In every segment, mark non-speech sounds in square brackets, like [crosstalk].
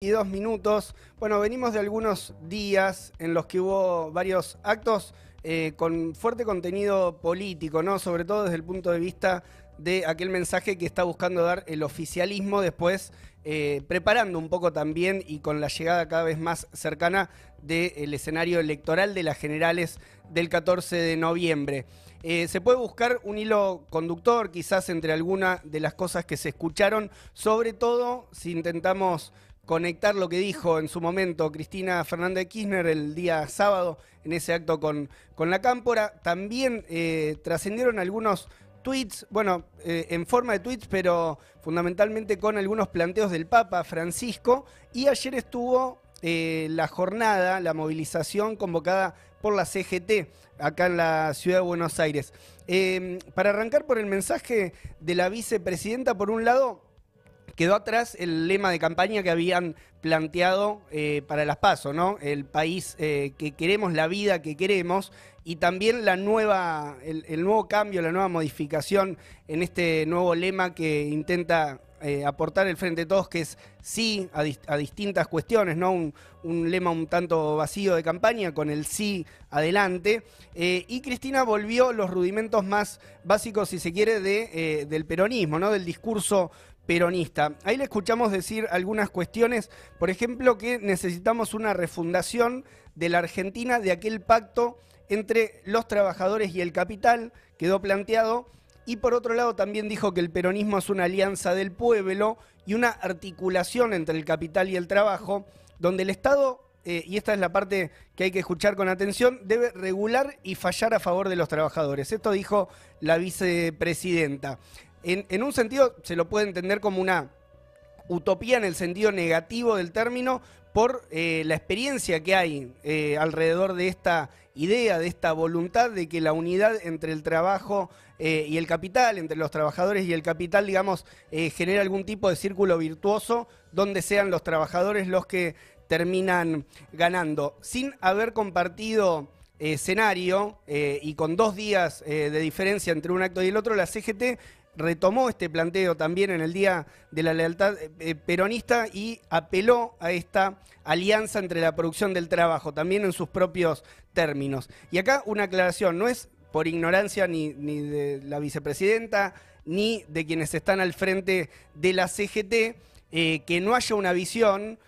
y dos minutos. Bueno, venimos de algunos días en los que hubo varios actos eh, con fuerte contenido político, ¿no? Sobre todo desde el punto de vista de aquel mensaje que está buscando dar el oficialismo después, eh, preparando un poco también y con la llegada cada vez más cercana del escenario electoral de las generales del 14 de noviembre. Eh, se puede buscar un hilo conductor quizás entre algunas de las cosas que se escucharon, sobre todo si intentamos conectar lo que dijo en su momento Cristina Fernández de Kirchner el día sábado en ese acto con, con la Cámpora. También eh, trascendieron algunos tweets, bueno, eh, en forma de tweets, pero fundamentalmente con algunos planteos del Papa Francisco. Y ayer estuvo eh, la jornada, la movilización convocada por la CGT acá en la ciudad de Buenos Aires. para arrancar por el mensaje de la vicepresidenta, por un lado, quedó atrás el lema de campaña que habían planteado eh, para las PASO, ¿no? El país eh, que queremos, la vida que queremos y también la nueva, el, nuevo cambio, la nueva modificación en este nuevo lema que intenta eh, aportar el Frente de Todos, que es sí a, distintas cuestiones, ¿no? Un, lema un tanto vacío de campaña con el sí adelante. y Cristina volvió los rudimentos más básicos, si se quiere, de, del peronismo, ¿no? Del discurso peronista. Ahí le escuchamos decir algunas cuestiones, por ejemplo, que necesitamos una refundación de la Argentina de aquel pacto entre los trabajadores y el capital, quedó planteado, y por otro lado también dijo que el peronismo es una alianza del pueblo y una articulación entre el capital y el trabajo, donde el Estado eh, y esta es la parte que hay que escuchar con atención, debe regular y fallar a favor de los trabajadores. Esto dijo la vicepresidenta en, un sentido se lo puede entender como una utopía en el sentido negativo del término por eh, la experiencia que hay eh, alrededor de esta idea, de esta voluntad de que la unidad entre el trabajo eh, y el capital, entre los trabajadores y el capital, digamos, genera algún tipo de círculo virtuoso donde sean los trabajadores los que terminan ganando. Sin haber compartido escenario y con dos días de diferencia entre un acto y el otro, la CGT retomó este planteo también en el Día de la Lealtad eh, Peronista y apeló a esta alianza entre la producción del trabajo, también en sus propios términos. Y acá una aclaración, no es por ignorancia ni, de la vicepresidenta ni de quienes están al frente de la CGT, eh, que no haya una visión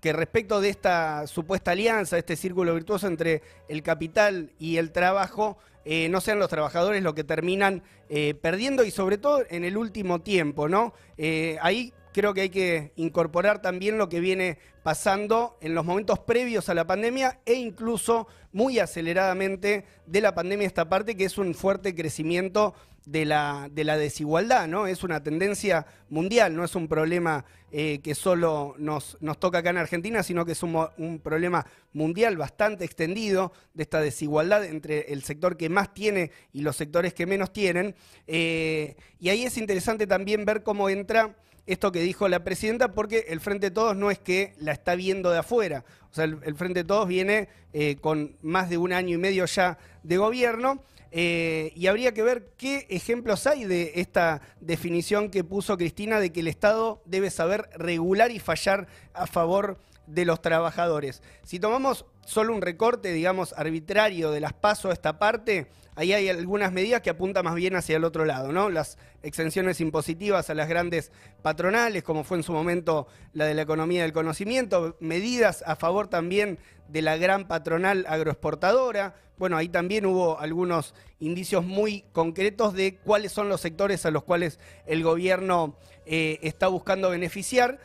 que respecto de esta supuesta alianza, este círculo virtuoso entre el capital y el trabajo, eh, no sean los trabajadores los que terminan eh, perdiendo y sobre todo en el último tiempo, ¿no? Eh, ahí creo que hay que incorporar también lo que viene pasando en los momentos previos a la pandemia e incluso muy aceleradamente de la pandemia esta parte, que es un fuerte crecimiento de la, de la desigualdad, ¿no? Es una tendencia mundial, no es un problema eh, que solo nos, nos, toca acá en Argentina, sino que es un, problema mundial bastante extendido de esta desigualdad entre el sector que más tiene y los sectores que menos tienen. Eh, y ahí es interesante también ver cómo entra esto que dijo la presidenta, porque el Frente de Todos no es que la está viendo de afuera. O sea, el, Frente de Todos viene eh, con más de un año y medio ya de gobierno. Eh, y habría que ver qué ejemplos hay de esta definición que puso Cristina de que el Estado debe saber regular y fallar a favor de los trabajadores. Si tomamos solo un recorte, digamos, arbitrario de las pasos a esta parte, ahí hay algunas medidas que apuntan más bien hacia el otro lado, ¿no? Las exenciones impositivas a las grandes patronales, como fue en su momento la de la economía del conocimiento, medidas a favor también de la gran patronal agroexportadora. Bueno, ahí también hubo algunos indicios muy concretos de cuáles son los sectores a los cuales el gobierno eh, está buscando beneficiar.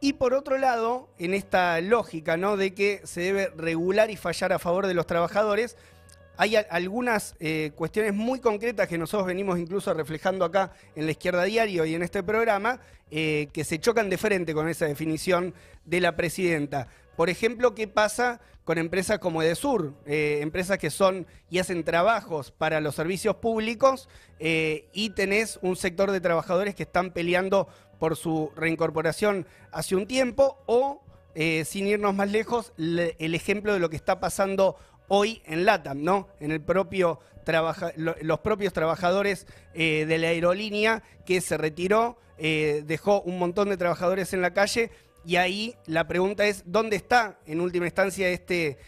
Y por otro lado, en esta lógica ¿no? de que se debe regular y fallar a favor de los trabajadores, hay algunas eh, cuestiones muy concretas que nosotros venimos incluso reflejando acá en la izquierda diario y en este programa, eh, que se chocan de frente con esa definición de la presidenta. Por ejemplo, ¿qué pasa con empresas como Edesur? Eh, empresas que son y hacen trabajos para los servicios públicos y tenés un sector de trabajadores que están peleando por su reincorporación hace un tiempo o, sin irnos más lejos, el ejemplo de lo que está pasando hoy en LATAM, ¿no? En los propios trabajadores eh, de la aerolínea que se retiró, eh, dejó un montón de trabajadores en la calle y ahí la pregunta es, ¿dónde está en última instancia este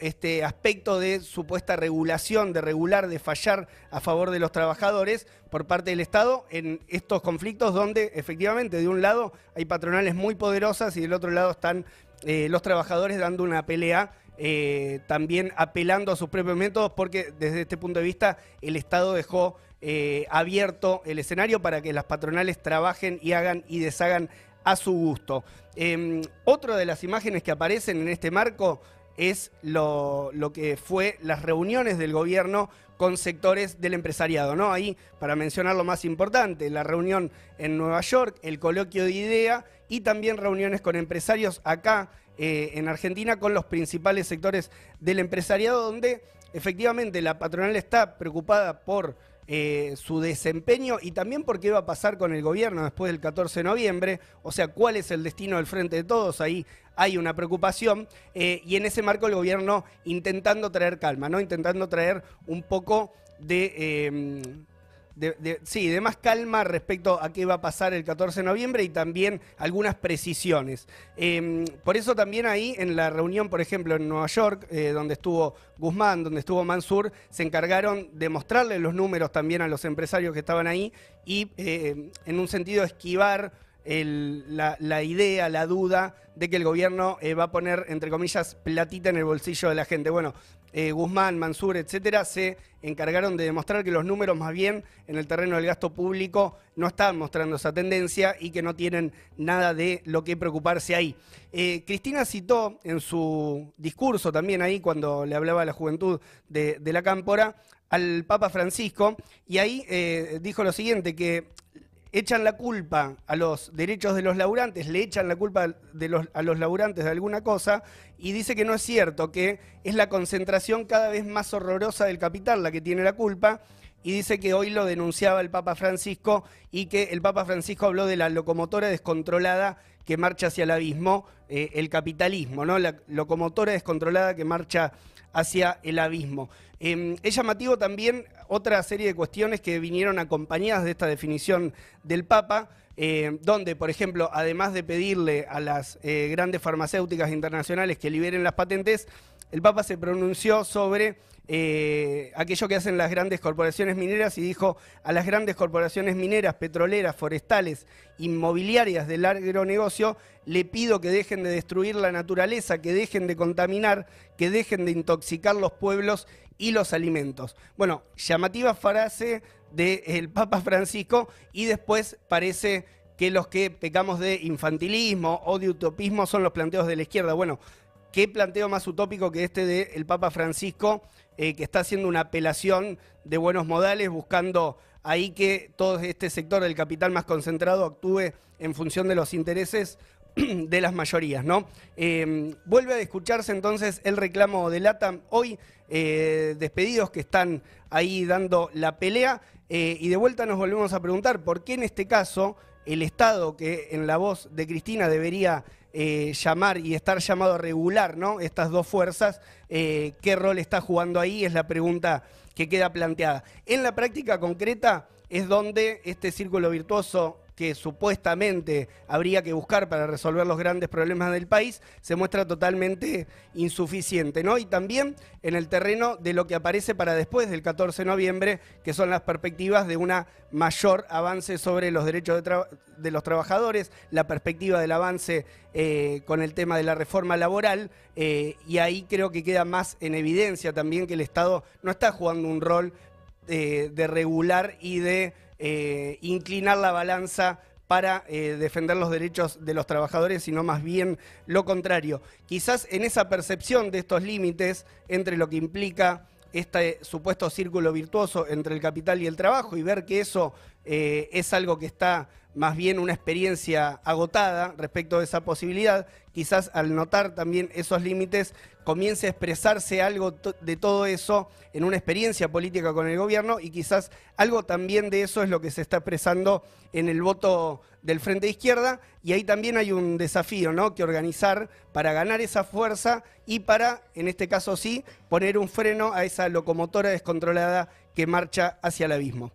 este aspecto de supuesta regulación, de regular, de fallar a favor de los trabajadores por parte del Estado en estos conflictos donde efectivamente de un lado hay patronales muy poderosas y del otro lado están eh, los trabajadores dando una pelea eh, también apelando a sus propios métodos, porque desde este punto de vista el Estado dejó eh, abierto el escenario para que las patronales trabajen y hagan y deshagan a su gusto. Eh, otra de las imágenes que aparecen en este marco es lo, que fue las reuniones del gobierno con sectores del empresariado, ¿no? Ahí, para mencionar lo más importante, la reunión en Nueva York, el coloquio de idea y también reuniones con empresarios acá eh, en Argentina con los principales sectores del empresariado, donde efectivamente la patronal está preocupada por eh, su desempeño y también por qué va a pasar con el gobierno después del 14 de noviembre, o sea, cuál es el destino del frente de todos, ahí hay una preocupación eh, y en ese marco el gobierno intentando traer calma, ¿no? Intentando traer un poco de... Eh, sí, de más calma respecto a qué va a pasar el 14 de noviembre y también algunas precisiones. Em, por eso también ahí en la reunión, por ejemplo, en Nueva York, eh, donde estuvo Guzmán, donde estuvo Mansur, se encargaron de mostrarle los números también a los empresarios que estaban ahí y eh, en un sentido esquivar la, idea, la duda de que el gobierno eh, va a poner, entre comillas, platita en el bolsillo de la gente. Bueno, eh, Guzmán, Mansur, etcétera, se encargaron de demostrar que los números más bien en el terreno del gasto público no están mostrando esa tendencia y que no tienen nada de lo que preocuparse ahí. Eh, Cristina citó en su discurso también ahí cuando le hablaba a la juventud de, la cámpora al Papa Francisco y ahí dijo lo siguiente, que echan la culpa a los derechos de los laburantes, le echan la culpa a los laburantes de alguna cosa y dice que no es cierto, que es la concentración cada vez más horrorosa del capital la que tiene la culpa y dice que hoy lo denunciaba el Papa Francisco y que el Papa Francisco habló de la locomotora descontrolada que marcha hacia el abismo, eh, el capitalismo, ¿no? La locomotora descontrolada que marcha hacia el abismo. Em, es llamativo también otra serie de cuestiones que vinieron acompañadas de esta definición del Papa, eh, donde, por ejemplo, además de pedirle a las eh, grandes farmacéuticas internacionales que liberen las patentes, el Papa se pronunció sobre eh, aquello que hacen las grandes corporaciones mineras y dijo a las grandes corporaciones mineras, petroleras, forestales, inmobiliarias del agronegocio, le pido que dejen de destruir la naturaleza, que dejen de contaminar, que dejen de intoxicar los pueblos y los alimentos. Bueno, llamativa frase del Papa Francisco y después parece que los que pecamos de infantilismo o de utopismo son los planteos de la izquierda. Bueno, ¿qué planteo más utópico que este del Papa Francisco, eh, que está haciendo una apelación de buenos modales, buscando ahí que todo este sector del capital más concentrado actúe en función de los intereses [clears throat] de las mayorías, ¿no? Em, vuelve a escucharse entonces el reclamo de LATAM hoy, eh, despedidos que están ahí dando la pelea, eh, y de vuelta nos volvemos a preguntar por qué en este caso el Estado, que en la voz de Cristina debería eh, llamar y estar llamado a regular ¿no? estas dos fuerzas, qué rol está jugando ahí, es la pregunta que queda planteada. En la práctica concreta es donde este círculo virtuoso que supuestamente habría que buscar para resolver los grandes problemas del país, se muestra totalmente insuficiente. ¿no? Y también en el terreno de lo que aparece para después del 14 de noviembre, que son las perspectivas de una mayor avance sobre los derechos de, los trabajadores, la perspectiva del avance eh, con el tema de la reforma laboral, eh, y ahí creo que queda más en evidencia también que el Estado no está jugando un rol eh, de regular y de eh, inclinar la balanza para eh, defender los derechos de los trabajadores, sino más bien lo contrario. Quizás en esa percepción de estos límites entre lo que implica este supuesto círculo virtuoso entre el capital y el trabajo y ver que eso eh, es algo que está más bien una experiencia agotada respecto de esa posibilidad, quizás al notar también esos límites comience a expresarse algo de todo eso en una experiencia política con el gobierno y quizás algo también de eso es lo que se está expresando en el voto del Frente Izquierda y ahí también hay un desafío ¿no? que organizar para ganar esa fuerza y para, en este caso sí, poner un freno a esa locomotora descontrolada que marcha hacia el abismo.